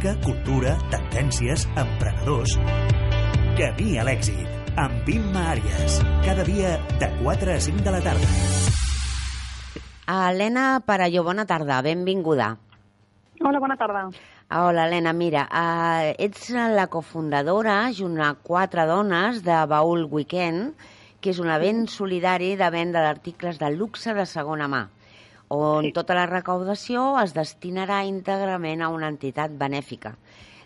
música, cultura, tendències, emprenedors... Camí a l'èxit, amb Imma Àries. Cada dia de 4 a 5 de la tarda. Helena Parelló, bona tarda, benvinguda. Hola, bona tarda. Hola, Helena, mira, uh, ets la cofundadora, junt a quatre dones, de Baúl Weekend, que és un event solidari de venda d'articles de luxe de segona mà, on sí. tota la recaudació es destinarà íntegrament a una entitat benèfica.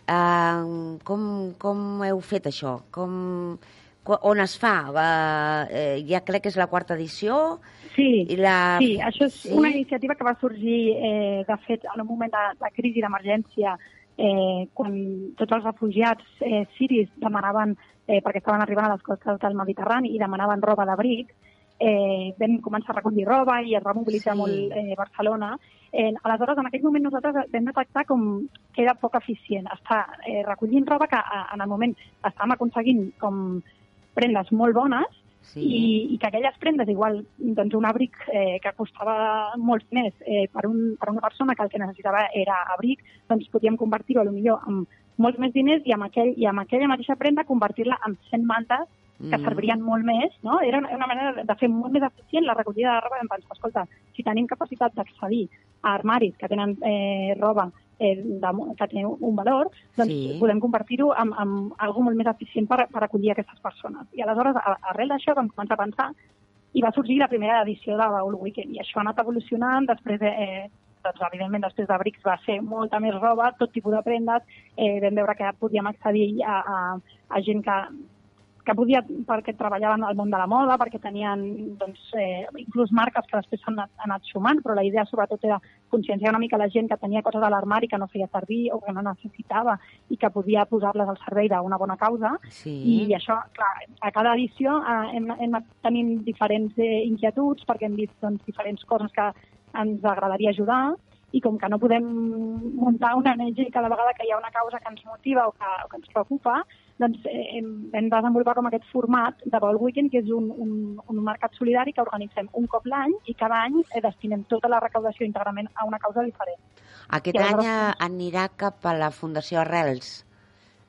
Uh, com, com heu fet això? Com, on es fa? Uh, ja crec que és la quarta edició. Sí, I la... sí això és sí? una iniciativa que va sorgir, eh, de fet, en un moment de, de crisi d'emergència, eh, quan tots els refugiats eh, siris demanaven, eh, perquè estaven arribant a les costes del Mediterrani i demanaven roba d'abric, eh, vam començar a recollir roba i es va mobilitzar sí. molt eh, Barcelona. Eh, aleshores, en aquell moment nosaltres vam detectar com que era poc eficient estar eh, recollint roba que a, en el moment estàvem aconseguint com prendes molt bones sí. i, i que aquelles prendes, igual doncs un abric eh, que costava molt més eh, per, un, per una persona que el que necessitava era abric, doncs podíem convertir-ho a lo millor amb molts més diners i amb, aquell, i amb aquella mateixa prenda convertir-la en 100 mantes que mm. servirien molt més, no? Era una, una manera de fer molt més eficient la recollida de roba. Vam pensar, escolta, si tenim capacitat d'accedir a armaris que tenen eh, roba eh, de, que té un valor, doncs sí. podem convertir-ho en, en algo molt més eficient per, per acollir aquestes persones. I aleshores, arrel d'això, vam començar a pensar i va sorgir la primera edició de Baul Weekend. I això ha anat evolucionant, després eh, doncs, evidentment, després de Brics va ser molta més roba, tot tipus de prendes, eh, vam veure que podíem accedir a, a, a gent que que podia, perquè treballaven al món de la moda, perquè tenien doncs, eh, inclús marques que després s'han anat, sumant, però la idea sobretot era conscienciar una mica la gent que tenia coses a l'armari que no feia servir o que no necessitava i que podia posar-les al servei d'una bona causa. Sí. I això, clar, a cada edició eh, hem, hem anat tenint diferents eh, inquietuds perquè hem vist doncs, diferents coses que ens agradaria ajudar i com que no podem muntar una ONG cada vegada que hi ha una causa que ens motiva o que, o que ens preocupa, doncs eh, hem, hem desenvolupat com aquest format de Vol Weekend, que és un, un, un mercat solidari que organitzem un cop l'any i cada any eh, destinem tota la recaudació íntegrament a una causa diferent. Aquest I any anirà cap a la Fundació Arrels.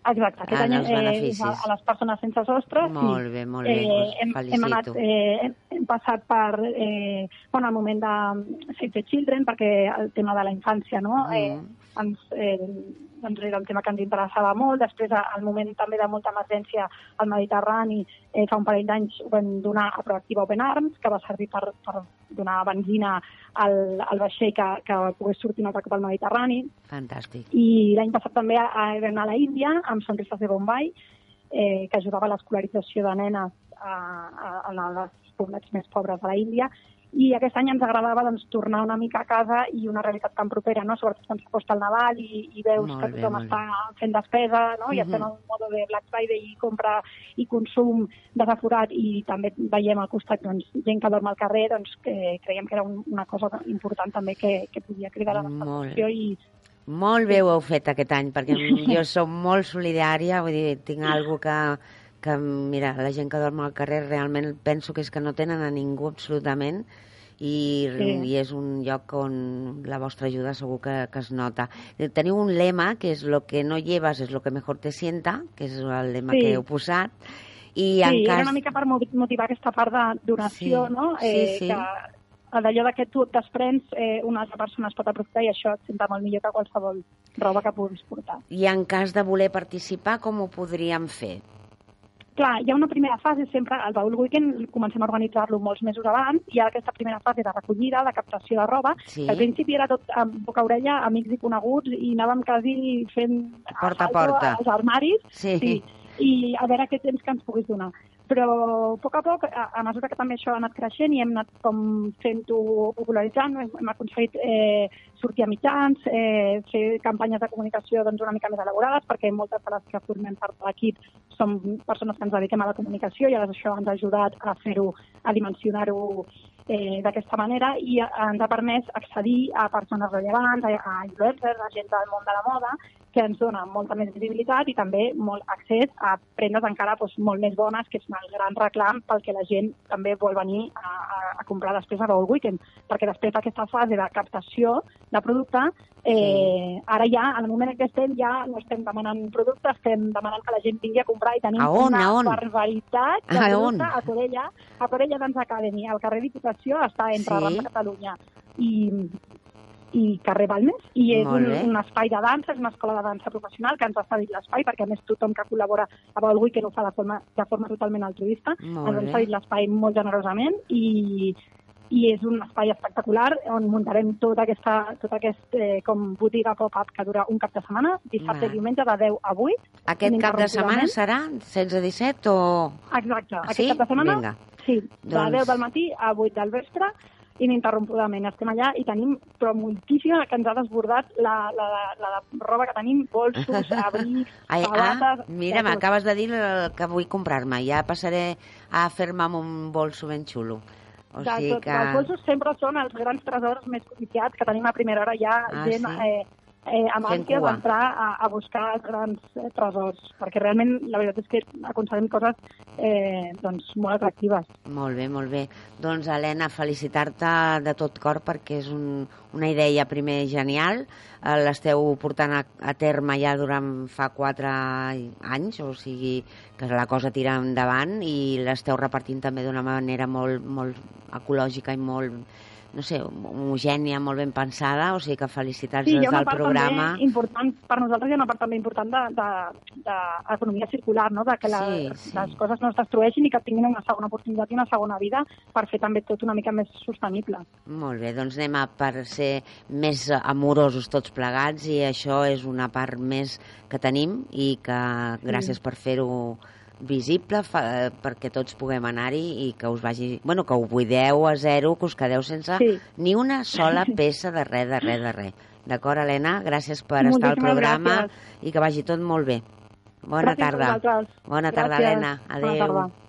Exacte, aquest en any eh, a, a les persones sense sostre. Molt sí. bé, molt bé, eh, hem, hem, anat, eh, hem, hem passat per eh, bueno, el moment de Save the Children, perquè el tema de la infància no? Mm. eh, ens, eh, doncs era un tema que ens interessava molt. Després, al moment també de molta emergència al Mediterrani, eh, fa un parell d'anys ho vam donar a Proactiva Open Arms, que va servir per, per donar benzina al, al vaixell que, que pogués sortir un altre cop al Mediterrani. Fantàstic. I l'any passat també a, a, vam anar a la Índia, amb Sonrises de Bombay, eh, que ajudava a l'escolarització de nenes a, a, a les poblats més pobres de la Índia i aquest any ens agradava doncs, tornar una mica a casa i una realitat tan propera, no? sobretot quan s'acosta el Nadal i, i veus molt que tothom bé, està fent despesa no? i uh -huh. estem en un mode de Black Friday i compra i consum desaforat i també veiem al costat doncs, gent que dorm al carrer, doncs que creiem que era un, una cosa important també que, que podia cridar la nostra atenció i molt bé ho heu fet aquest any, perquè jo som molt solidària, vull dir, tinc algo que, que, mira, la gent que dorm al carrer realment penso que és que no tenen a ningú absolutament i, sí. i és un lloc on la vostra ajuda segur que, que es nota. Teniu un lema que és lo que no llevas es lo que mejor te sienta, que és el lema sí. que heu posat, i en sí, cas... era una mica per motivar aquesta part de donació, sí. no? Eh, sí, sí. Que d'allò que tu et desprens, eh, una altra persona es pot aprofitar i això et senta molt millor que qualsevol roba que puguis portar. I en cas de voler participar, com ho podríem fer? Clar, hi ha una primera fase sempre, el Baul Weekend comencem a organitzar-lo molts mesos abans, hi ha aquesta primera fase de recollida, de captació de roba, sí. al principi era tot amb boca orella, amics i coneguts, i anàvem quasi fent porta a porta. als armaris, sí. sí, i a veure què temps que ens pogués donar però a poc a poc, a, a mesura que també això ha anat creixent i hem anat com fent-ho popularitzant, hem, hem aconseguit eh, sortir a mitjans, eh, fer campanyes de comunicació doncs, una mica més elaborades, perquè moltes de les que formem part de l'equip som persones que ens dediquem a la comunicació i llavors això ens ha ajudat a fer-ho, a dimensionar-ho eh, d'aquesta manera i ens ha permès accedir a persones rellevants, a, a influencers, a gent del món de la moda, que ens dona molta més visibilitat i també molt accés a prendes encara doncs, molt més bones, que és el gran reclam pel que la gent també vol venir a, a, a comprar després a Baul Weekend, perquè després d'aquesta fase de captació de producte, eh, ara ja, en el moment en què estem, ja no estem demanant producte, estem demanant que la gent vingui a comprar i tenim a on, una a on? barbaritat de A producte on? a Corella, a Corella Dance Academy, al carrer Diputació, està entre Sí. sí. Rambla Catalunya i, i carrer Balmes, i és un, un espai de dansa, és una escola de dansa professional que ens ha cedit l'espai, perquè a més tothom que col·labora a Baul Weekend ho fa de forma, de forma totalment altruista, Molt ens han bé. cedit l'espai molt generosament i, i és un espai espectacular on muntarem tot, aquesta, tot aquest eh, com botiga pop-up que dura un cap de setmana, dissabte Va. i diumenge de 10 a 8. Aquest cap de setmana serà 16-17 o... Exacte, Ah, aquest sí? cap de setmana Vinga. Sí, de Doncs- 10 del matí a 8 del vespre, ininterrompudament. Estem allà i tenim però moltíssima que ens ha desbordat la, la, la, la roba que tenim, bolsos, abrics, Ai, sabates... ah, mira, m'acabes de dir el que vull comprar-me. Ja passaré a fer-me amb un bolso ben xulo. O de sigui tot. que... Els bolsos sempre són els grans tresors més codiciats que tenim a primera hora ja Ah, gent sí? eh, eh, amb cua. d'entrar a, a buscar grans eh, tresors, perquè realment la veritat és que aconseguim coses eh, doncs, molt atractives. Molt bé, molt bé. Doncs, Helena, felicitar-te de tot cor perquè és un, una idea primer genial. Eh, L'esteu portant a, a terme ja durant fa quatre anys, o sigui que la cosa tira endavant i l'esteu repartint també d'una manera molt, molt ecològica i molt, no sé, homogènia, molt ben pensada, o sigui que felicitats Sí, hi des ha una del part programa. també important, per nosaltres hi ha una part també important d'economia circular, no? de que la, Sí, sí. les coses no es destrueixin i que tinguin una segona oportunitat i una segona vida per fer també tot una mica més sostenible. Molt bé, doncs anem a per ser més amorosos tots plegats i això és una part més que tenim i que gràcies per fer-ho visible fa, perquè tots puguem anar-hi i que us vagi... Bueno, que ho buideu a zero, que us quedeu sense Sí. ni una sola peça de res, de res, de res. D'acord, Helena? Gràcies per estar al programa gràcies. i que vagi tot molt bé. Bona Gràcies tarda. Bona tarda, Gràcies. Helena. Bona Adéu. tarda.